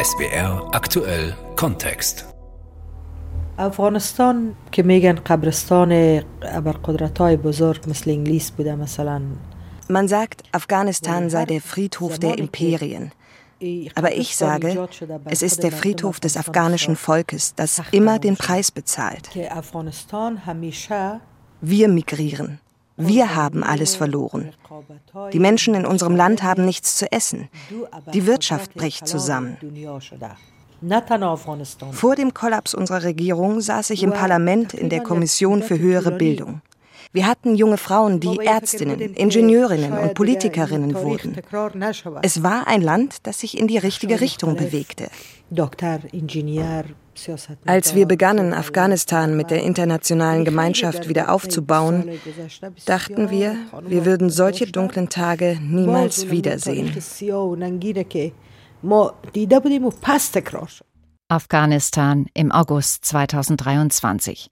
SBR aktuell Kontext. افغانستان که میگن قبرستان ابرقدرت‌های بزرگ مثل انگلیس بوده مثلا Man sagt, Afghanistan sei der Friedhof der Imperien. Aber ich sage, es ist der Friedhof des afghanischen Volkes, das immer den Preis bezahlt. Wir migrieren. Wir haben alles verloren. Die Menschen in unserem Land haben nichts zu essen. Die Wirtschaft bricht zusammen. Vor dem Kollaps unserer Regierung saß ich im Parlament in der Kommission für höhere Bildung. Wir hatten junge Frauen, die Ärztinnen, Ingenieurinnen und Politikerinnen wurden. Es war ein Land, das sich in die richtige Richtung bewegte. Als wir begannen, Afghanistan mit der internationalen Gemeinschaft wieder aufzubauen, dachten wir, wir würden solche dunklen Tage niemals wiedersehen. Afghanistan im August 2023.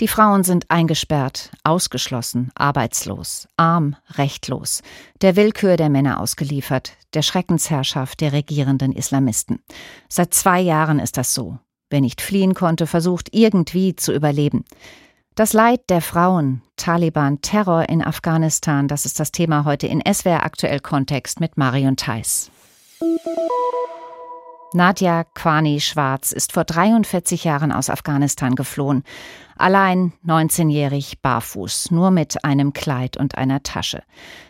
Die Frauen sind eingesperrt, ausgeschlossen, arbeitslos, arm, rechtlos, der Willkür der Männer ausgeliefert, der Schreckensherrschaft der regierenden Islamisten. Seit zwei Jahren ist das so. Wer nicht fliehen konnte, versucht irgendwie zu überleben. Das Leid der Frauen, Taliban, Terror in Afghanistan, das ist das Thema heute in SWR Aktuell Kontext mit Marion Theiss. Nadja Kwani Schwarz ist vor 43 Jahren aus Afghanistan geflohen. Allein 19-jährig barfuß, nur mit einem Kleid und einer Tasche.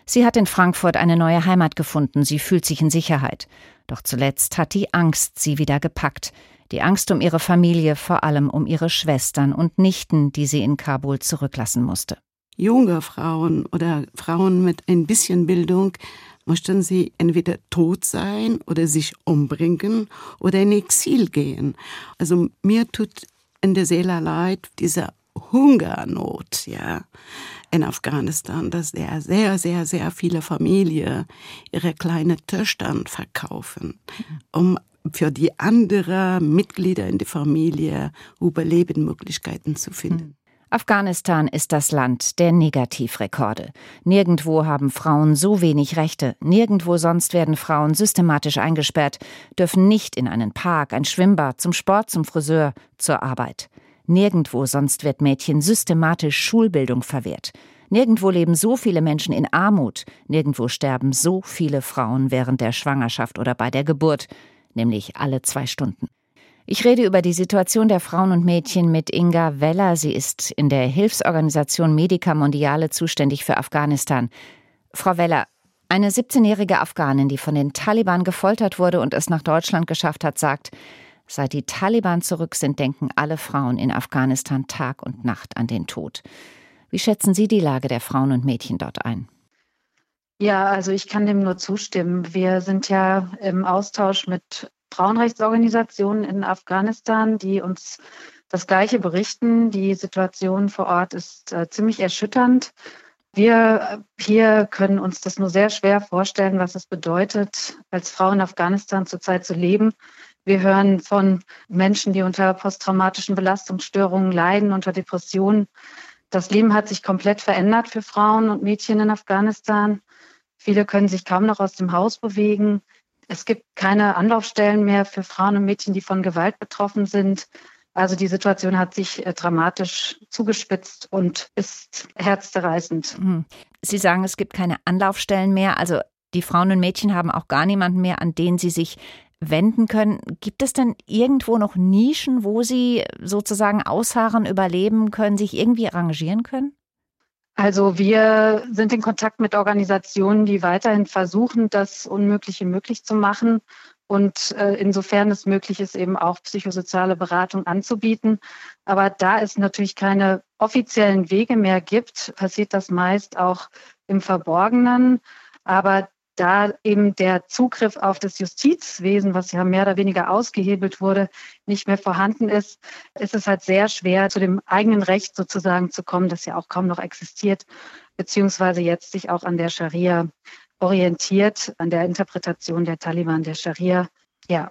Sie hat in Frankfurt eine neue Heimat gefunden, sie fühlt sich in Sicherheit. Doch zuletzt hat die Angst sie wieder gepackt. Die Angst um ihre Familie, vor allem um ihre Schwestern und Nichten, die sie in Kabul zurücklassen musste. Junge Frauen oder Frauen mit ein bisschen Bildung möchten sie entweder tot sein oder sich umbringen oder in Exil gehen. Also mir tut in der Seele leid diese Hungernot, ja, in Afghanistan, dass sehr, sehr, sehr, sehr viele Familien ihre kleinen Töchter verkaufen, um für die anderen Mitglieder in der Familie Überlebensmöglichkeiten zu finden. Afghanistan ist das Land der Negativrekorde. Nirgendwo haben Frauen so wenig Rechte, nirgendwo sonst werden Frauen systematisch eingesperrt, dürfen nicht in einen Park, ein Schwimmbad, zum Sport, zum Friseur, zur Arbeit. Nirgendwo sonst wird Mädchen systematisch Schulbildung verwehrt. Nirgendwo leben so viele Menschen in Armut, nirgendwo sterben so viele Frauen während der Schwangerschaft oder bei der Geburt, nämlich alle zwei Stunden. Ich rede über die Situation der Frauen und Mädchen mit Inga Weller. Sie ist in der Hilfsorganisation Medica Mondiale zuständig für Afghanistan. Frau Weller, eine 17-jährige Afghanin, die von den Taliban gefoltert wurde und es nach Deutschland geschafft hat, sagt, seit die Taliban zurück sind, denken alle Frauen in Afghanistan Tag und Nacht an den Tod. Wie schätzen Sie die Lage der Frauen und Mädchen dort ein? Ja, also ich kann dem nur zustimmen. Wir sind ja im Austausch mit Frauenrechtsorganisationen in Afghanistan, die uns das Gleiche berichten. Die Situation vor Ort ist äh, ziemlich erschütternd. Wir hier können uns das nur sehr schwer vorstellen, was es bedeutet, als Frau in Afghanistan zurzeit zu leben. Wir hören von Menschen, die unter posttraumatischen Belastungsstörungen leiden, unter Depressionen. Das Leben hat sich komplett verändert für Frauen und Mädchen in Afghanistan. Viele können sich kaum noch aus dem Haus bewegen. Es gibt keine Anlaufstellen mehr für Frauen und Mädchen, die von Gewalt betroffen sind. Also die Situation hat sich äh, dramatisch zugespitzt und ist herzzerreißend. Hm. Sie sagen, es gibt keine Anlaufstellen mehr. Also die Frauen und Mädchen haben auch gar niemanden mehr, an den sie sich wenden können. Gibt es denn irgendwo noch Nischen, wo sie sozusagen ausharren, überleben können, sich irgendwie arrangieren können? Also wir sind in Kontakt mit Organisationen, die weiterhin versuchen, das Unmögliche möglich zu machen und äh, insofern es möglich ist, eben auch psychosoziale Beratung anzubieten. Aber da es natürlich keine offiziellen Wege mehr gibt, passiert das meist auch im Verborgenen. Aber da eben der Zugriff auf das Justizwesen, was ja mehr oder weniger ausgehebelt wurde, nicht mehr vorhanden ist, ist es halt sehr schwer, zu dem eigenen Recht sozusagen zu kommen, das ja auch kaum noch existiert, beziehungsweise jetzt sich auch an der Scharia orientiert, an der Interpretation der Taliban der Scharia. Ja.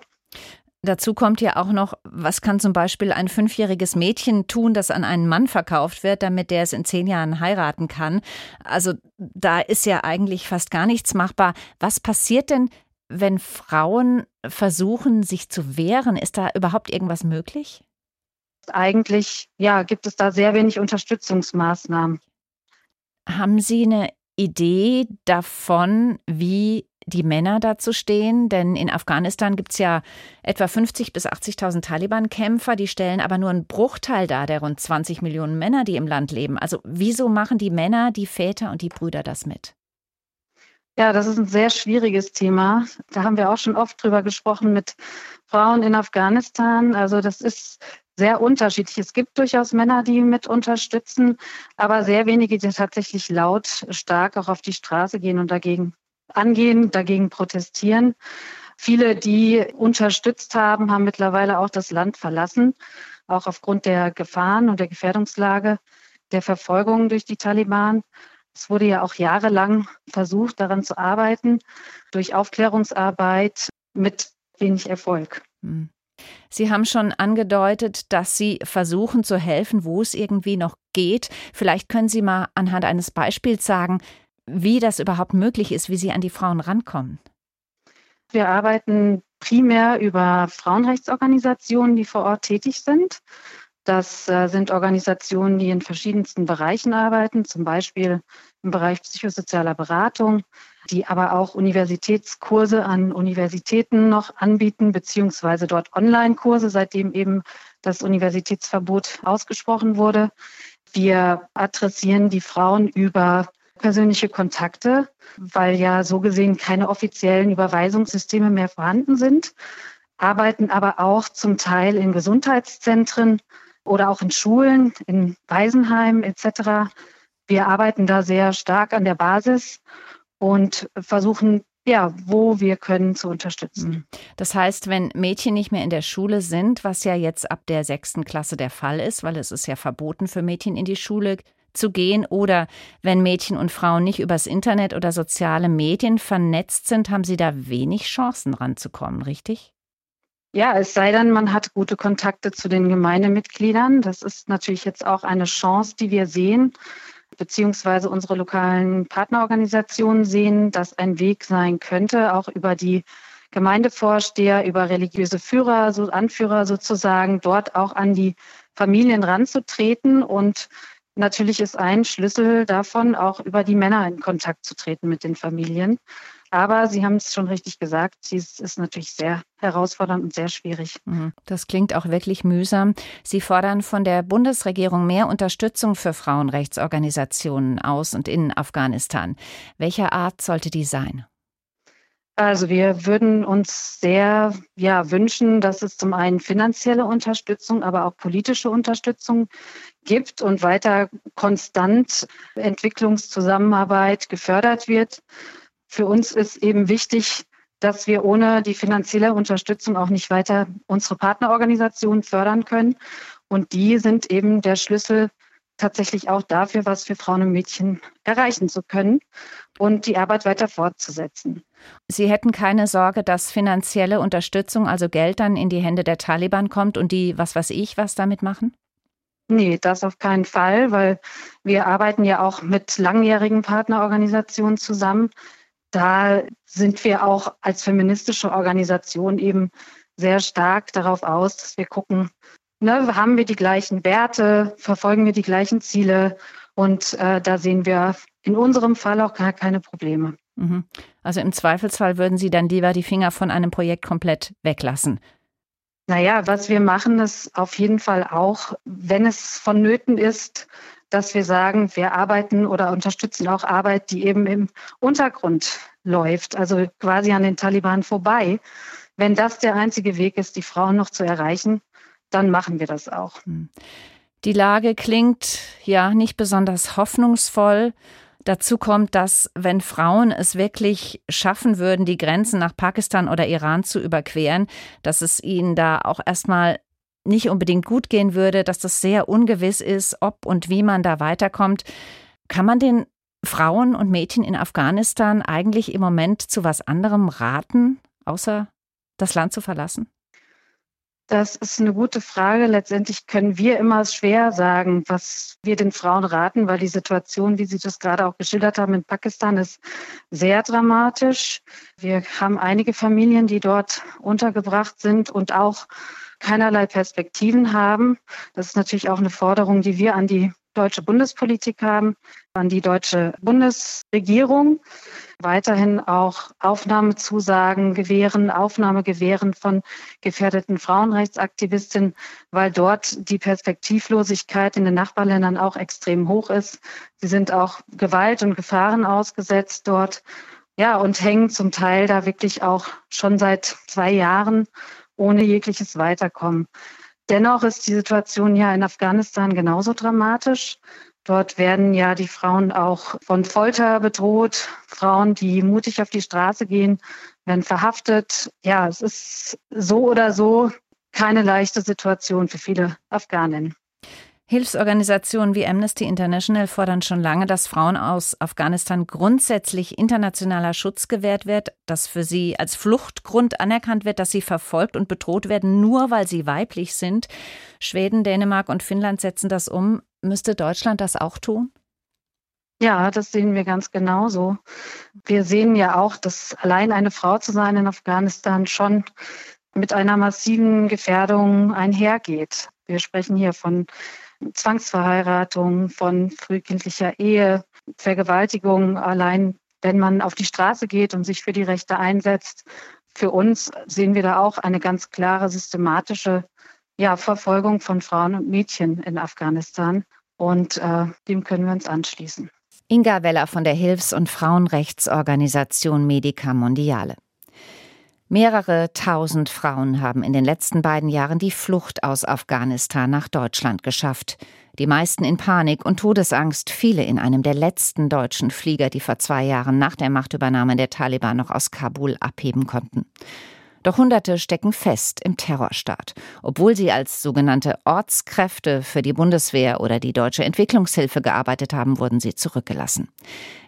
Dazu kommt ja auch noch, was kann zum Beispiel ein fünfjähriges Mädchen tun, das an einen Mann verkauft wird, damit der es in zehn Jahren heiraten kann. Also da ist ja eigentlich fast gar nichts machbar. Was passiert denn, wenn Frauen versuchen, sich zu wehren, ist da überhaupt irgendwas möglich? Eigentlich, ja, gibt es da sehr wenig Unterstützungsmaßnahmen. Haben Sie eine Idee davon, wie die Männer dazu stehen? Denn in Afghanistan gibt es ja etwa 50.000 bis 80.000 Taliban-Kämpfer, die stellen aber nur einen Bruchteil dar der rund 20 Millionen Männer, die im Land leben. Also wieso machen die Männer, die Väter und die Brüder das mit? Ja, das ist ein sehr schwieriges Thema. Da haben wir auch schon oft drüber gesprochen mit Frauen in Afghanistan. Also das ist sehr unterschiedlich. Es gibt durchaus Männer, die mit unterstützen, aber sehr wenige, die tatsächlich laut stark auch auf die Straße gehen und dagegen angehen, dagegen protestieren. Viele, die unterstützt haben, haben mittlerweile auch das Land verlassen, auch aufgrund der Gefahren und der Gefährdungslage der Verfolgung durch die Taliban. Es wurde ja auch jahrelang versucht, daran zu arbeiten, durch Aufklärungsarbeit mit wenig Erfolg. Hm. Sie haben schon angedeutet, dass Sie versuchen zu helfen, wo es irgendwie noch geht. Vielleicht können Sie mal anhand eines Beispiels sagen, wie das überhaupt möglich ist, wie Sie an die Frauen rankommen. Wir arbeiten primär über Frauenrechtsorganisationen, die vor Ort tätig sind. Das äh, sind Organisationen, die in verschiedensten Bereichen arbeiten, zum Beispiel im Bereich psychosozialer Beratung, die aber auch Universitätskurse an Universitäten noch anbieten, beziehungsweise dort Online-Kurse, seitdem eben das Universitätsverbot ausgesprochen wurde. Wir adressieren die Frauen über persönliche Kontakte, weil ja so gesehen keine offiziellen Überweisungssysteme mehr vorhanden sind, arbeiten aber auch zum Teil in Gesundheitszentren oder auch in Schulen, in Waisenheimen etc. Wir arbeiten da sehr stark an der Basis und versuchen ja, wo wir können, zu unterstützen. Das heißt, wenn Mädchen nicht mehr in der Schule sind, was ja jetzt ab der sechsten Klasse der Fall ist, weil es ist ja verboten für Mädchen in die Schule zu gehen oder wenn Mädchen und Frauen nicht übers Internet oder soziale Medien vernetzt sind, haben sie da wenig Chancen ranzukommen, richtig? Ja, es sei denn, man hat gute Kontakte zu den Gemeindemitgliedern. Das ist natürlich jetzt auch eine Chance, die wir sehen, beziehungsweise unsere lokalen Partnerorganisationen sehen, dass ein Weg sein könnte, auch über die Gemeindevorsteher, über religiöse Führer, so Anführer sozusagen, dort auch an die Familien ranzutreten und Natürlich ist ein Schlüssel davon, auch über die Männer in Kontakt zu treten mit den Familien. Aber Sie haben es schon richtig gesagt, es ist natürlich sehr herausfordernd und sehr schwierig. Mhm. Das klingt auch wirklich mühsam. Sie fordern von der Bundesregierung mehr Unterstützung für Frauenrechtsorganisationen aus und in Afghanistan. Welcher Art sollte die sein? Also wir würden uns sehr ja, wünschen, dass es zum einen finanzielle Unterstützung, aber auch politische Unterstützung gibt und weiter konstant Entwicklungszusammenarbeit gefördert wird. Für uns ist eben wichtig, dass wir ohne die finanzielle Unterstützung auch nicht weiter unsere Partnerorganisationen fördern können. Und die sind eben der Schlüssel tatsächlich auch dafür, was für Frauen und Mädchen erreichen zu können und die Arbeit weiter fortzusetzen. Sie hätten keine Sorge, dass finanzielle Unterstützung, also Geld dann in die Hände der Taliban kommt und die, was weiß ich, was damit machen? Nee, das auf keinen Fall, weil wir arbeiten ja auch mit langjährigen Partnerorganisationen zusammen. Da sind wir auch als feministische Organisation eben sehr stark darauf aus, dass wir gucken, ne, haben wir die gleichen Werte, verfolgen wir die gleichen Ziele und äh, da sehen wir in unserem Fall auch gar keine Probleme. Mhm. Also im Zweifelsfall würden Sie dann lieber die Finger von einem Projekt komplett weglassen. Naja, was wir machen, ist auf jeden Fall auch, wenn es vonnöten ist, dass wir sagen, wir arbeiten oder unterstützen auch Arbeit, die eben im Untergrund läuft, also quasi an den Taliban vorbei. Wenn das der einzige Weg ist, die Frauen noch zu erreichen, dann machen wir das auch. Hm. Die Lage klingt ja nicht besonders hoffnungsvoll. Dazu kommt, dass wenn Frauen es wirklich schaffen würden, die Grenzen nach Pakistan oder Iran zu überqueren, dass es ihnen da auch erstmal nicht unbedingt gut gehen würde, dass das sehr ungewiss ist, ob und wie man da weiterkommt. Kann man den Frauen und Mädchen in Afghanistan eigentlich im Moment zu was anderem raten, außer das Land zu verlassen? Das ist eine gute Frage. Letztendlich können wir immer schwer sagen, was wir den Frauen raten, weil die Situation, wie Sie das gerade auch geschildert haben, in Pakistan ist sehr dramatisch. Wir haben einige Familien, die dort untergebracht sind und auch keinerlei Perspektiven haben. Das ist natürlich auch eine Forderung, die wir an die deutsche Bundespolitik haben, an die deutsche Bundesregierung. Weiterhin auch Aufnahmezusagen gewähren, Aufnahme gewähren von gefährdeten Frauenrechtsaktivistinnen, weil dort die Perspektivlosigkeit in den Nachbarländern auch extrem hoch ist. Sie sind auch Gewalt und Gefahren ausgesetzt dort. Ja, und hängen zum Teil da wirklich auch schon seit zwei Jahren ohne jegliches Weiterkommen. Dennoch ist die Situation ja in Afghanistan genauso dramatisch. Dort werden ja die Frauen auch von Folter bedroht. Frauen, die mutig auf die Straße gehen, werden verhaftet. Ja, es ist so oder so keine leichte Situation für viele Afghanen. Hilfsorganisationen wie Amnesty International fordern schon lange, dass Frauen aus Afghanistan grundsätzlich internationaler Schutz gewährt wird, dass für sie als Fluchtgrund anerkannt wird, dass sie verfolgt und bedroht werden, nur weil sie weiblich sind. Schweden, Dänemark und Finnland setzen das um. Müsste Deutschland das auch tun? Ja, das sehen wir ganz genauso. Wir sehen ja auch, dass allein eine Frau zu sein in Afghanistan schon mit einer massiven Gefährdung einhergeht. Wir sprechen hier von Zwangsverheiratung, von frühkindlicher Ehe, Vergewaltigung. Allein wenn man auf die Straße geht und sich für die Rechte einsetzt, für uns sehen wir da auch eine ganz klare systematische ja, Verfolgung von Frauen und Mädchen in Afghanistan. Und äh, dem können wir uns anschließen. Inga Weller von der Hilfs- und Frauenrechtsorganisation Medica Mondiale. Mehrere tausend Frauen haben in den letzten beiden Jahren die Flucht aus Afghanistan nach Deutschland geschafft. Die meisten in Panik und Todesangst, viele in einem der letzten deutschen Flieger, die vor zwei Jahren nach der Machtübernahme der Taliban noch aus Kabul abheben konnten. Doch Hunderte stecken fest im Terrorstaat. Obwohl sie als sogenannte Ortskräfte für die Bundeswehr oder die deutsche Entwicklungshilfe gearbeitet haben, wurden sie zurückgelassen.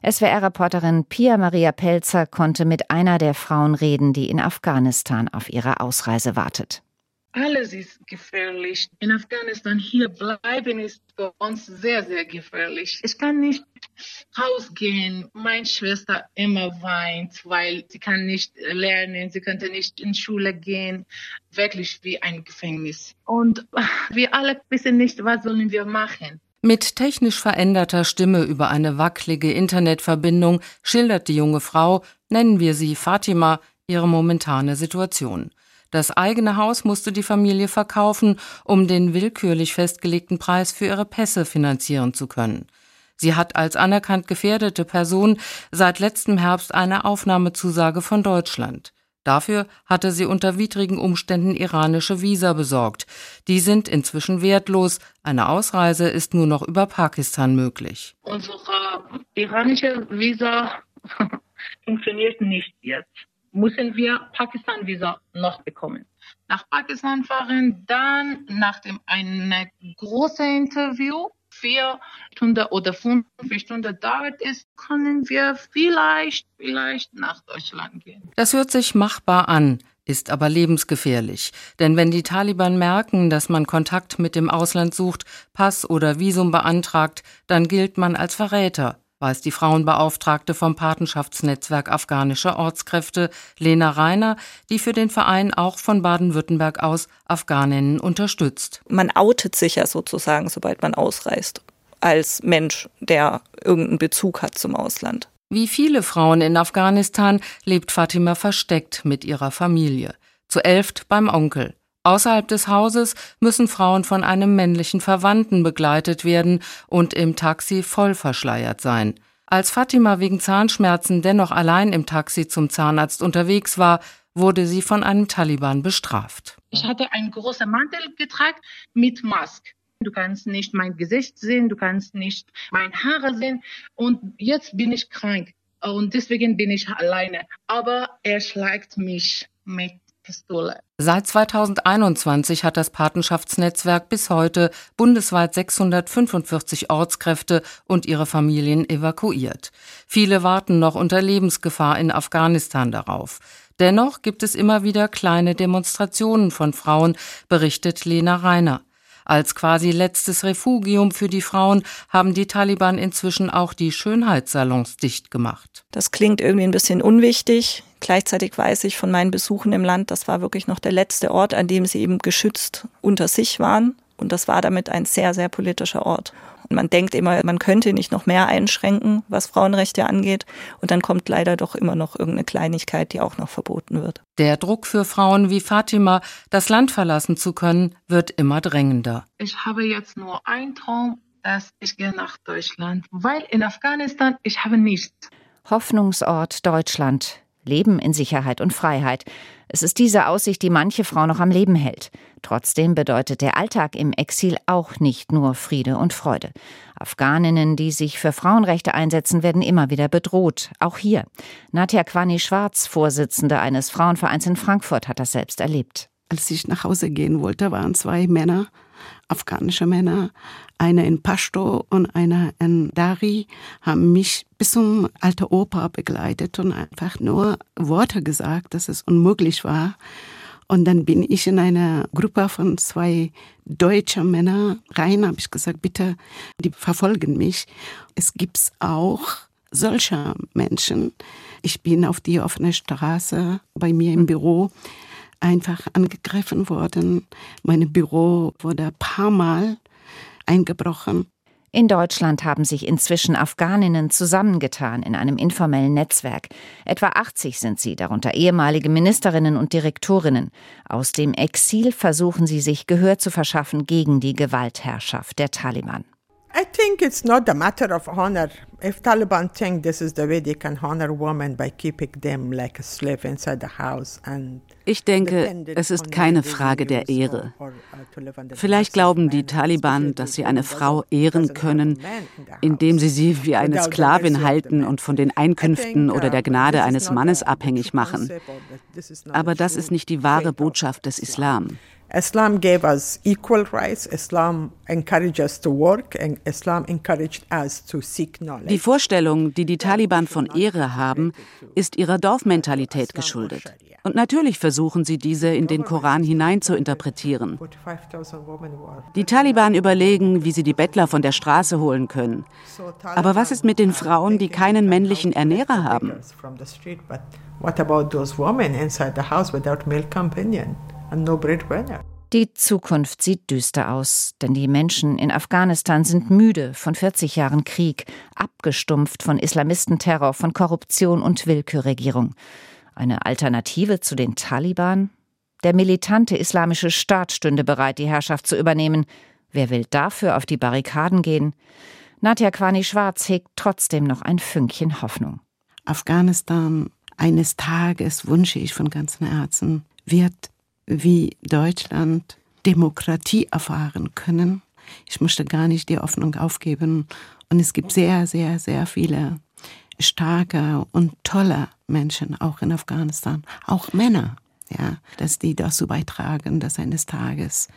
SWR-Reporterin Pia Maria Pelzer konnte mit einer der Frauen reden, die in Afghanistan auf ihre Ausreise wartet. Alles ist gefährlich. In Afghanistan hier bleiben ist für uns sehr, sehr gefährlich. Ich kann nicht rausgehen. Meine Schwester immer weint, weil sie kann nicht lernen, sie könnte nicht in Schule gehen. Wirklich wie ein Gefängnis. Und wir alle wissen nicht, was sollen wir machen. Mit technisch veränderter Stimme über eine wackelige Internetverbindung schildert die junge Frau, nennen wir sie Fatima, ihre momentane Situation. Das eigene Haus musste die Familie verkaufen, um den willkürlich festgelegten Preis für ihre Pässe finanzieren zu können. Sie hat als anerkannt gefährdete Person seit letztem Herbst eine Aufnahmezusage von Deutschland. Dafür hatte sie unter widrigen Umständen iranische Visa besorgt. Die sind inzwischen wertlos. Eine Ausreise ist nur noch über Pakistan möglich. Unsere iranische Visa funktioniert nicht jetzt müssen wir Pakistan-Visa noch bekommen. Nach Pakistan fahren, dann nach dem einem großen Interview, vier Stunden oder fünf Stunden dauert es, können wir vielleicht, vielleicht nach Deutschland gehen. Das hört sich machbar an ist aber lebensgefährlich. Denn wenn die Taliban merken, dass man Kontakt mit dem Ausland sucht, Pass oder Visum beantragt, dann gilt man als Verräter weiß die Frauenbeauftragte vom Patenschaftsnetzwerk Afghanische Ortskräfte Lena Reiner, die für den Verein auch von Baden-Württemberg aus Afghaninnen unterstützt. Man outet sich ja sozusagen, sobald man ausreist, als Mensch, der irgendeinen Bezug hat zum Ausland. Wie viele Frauen in Afghanistan lebt Fatima versteckt mit ihrer Familie. Zu elft beim Onkel. Außerhalb des Hauses müssen Frauen von einem männlichen Verwandten begleitet werden und im Taxi voll verschleiert sein. Als Fatima wegen Zahnschmerzen dennoch allein im Taxi zum Zahnarzt unterwegs war, wurde sie von einem Taliban bestraft. Ich hatte einen großen Mantel getragen mit Maske. Du kannst nicht mein Gesicht sehen, du kannst nicht meine Haare sehen und jetzt bin ich krank und deswegen bin ich alleine. Aber er schlägt mich mit Pistole. Seit 2021 hat das Patenschaftsnetzwerk bis heute bundesweit 645 Ortskräfte und ihre Familien evakuiert. Viele warten noch unter Lebensgefahr in Afghanistan darauf. Dennoch gibt es immer wieder kleine Demonstrationen von Frauen, berichtet Lena Reiner. Als quasi letztes Refugium für die Frauen haben die Taliban inzwischen auch die Schönheitssalons dicht gemacht. Das klingt irgendwie ein bisschen unwichtig. Gleichzeitig weiß ich von meinen Besuchen im Land, das war wirklich noch der letzte Ort, an dem sie eben geschützt unter sich waren. Und das war damit ein sehr, sehr politischer Ort. Man denkt immer, man könnte nicht noch mehr einschränken, was Frauenrechte angeht. Und dann kommt leider doch immer noch irgendeine Kleinigkeit, die auch noch verboten wird. Der Druck für Frauen wie Fatima, das Land verlassen zu können, wird immer drängender. Ich habe jetzt nur einen Traum, dass ich gehe nach Deutschland, weil in Afghanistan ich habe nichts. Hoffnungsort Deutschland. Leben in Sicherheit und Freiheit. Es ist diese Aussicht, die manche Frau noch am Leben hält. Trotzdem bedeutet der Alltag im Exil auch nicht nur Friede und Freude. Afghaninnen, die sich für Frauenrechte einsetzen, werden immer wieder bedroht. Auch hier. Nadja Kwani-Schwarz, Vorsitzende eines Frauenvereins in Frankfurt, hat das selbst erlebt. Als ich nach Hause gehen wollte, waren zwei Männer, afghanische Männer, einer in Pashto und einer in Dari, haben mich bis zum Alte Oper begleitet und einfach nur Worte gesagt, dass es unmöglich war. Und dann bin ich in einer Gruppe von zwei deutschen Männern rein, habe ich gesagt, bitte, die verfolgen mich. Es gibt auch solche Menschen. Ich bin auf die offene Straße bei mir im Büro einfach angegriffen worden. Mein Büro wurde ein paar Mal eingebrochen. In Deutschland haben sich inzwischen Afghaninnen zusammengetan in einem informellen Netzwerk. Etwa 80 sind sie, darunter ehemalige Ministerinnen und Direktorinnen. Aus dem Exil versuchen sie sich Gehör zu verschaffen gegen die Gewaltherrschaft der Taliban. I think it's not a matter of honor. If Taliban think this is the way they can honor women by keeping them like a slave inside the house and ich denke, es ist keine Frage der Ehre. Vielleicht glauben die Taliban, dass sie eine Frau ehren können, indem sie sie wie eine Sklavin halten und von den Einkünften oder der Gnade eines Mannes abhängig machen. Aber das ist nicht die wahre Botschaft des Islam. Islam gave us equal rights. Islam encouraged us to work and Islam encouraged us to seek knowledge. Die Vorstellung, die die Taliban von Ehre haben, ist ihrer Dorfmentalität geschuldet. Und natürlich versuchen sie diese in den Koran hinein zu interpretieren. Die Taliban überlegen, wie sie die Bettler von der Straße holen können. Aber was ist mit den Frauen, die keinen männlichen Ernährer haben? What about those women inside the house without male companion? Die Zukunft sieht düster aus, denn die Menschen in Afghanistan sind müde von 40 Jahren Krieg, abgestumpft von Islamistenterror, von Korruption und Willkürregierung. Eine Alternative zu den Taliban? Der militante islamische Staat stünde bereit, die Herrschaft zu übernehmen. Wer will dafür auf die Barrikaden gehen? Nadja Kwani-Schwarz hegt trotzdem noch ein Fünkchen Hoffnung. Afghanistan, eines Tages wünsche ich von ganzem Herzen, wird wie Deutschland Demokratie erfahren können. Ich möchte gar nicht die Hoffnung aufgeben. Und es gibt sehr, sehr, sehr viele starke und tolle Menschen, auch in Afghanistan, auch Männer, ja, dass die dazu beitragen, dass eines Tages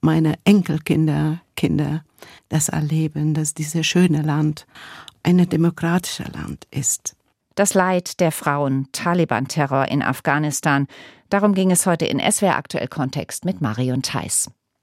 meine Enkelkinder, Kinder das erleben, dass dieses schöne Land ein demokratisches Land ist. Das Leid der Frauen, Taliban-Terror in Afghanistan, Darum ging es heute in SWR Aktuell Kontext mit Marion Theiss.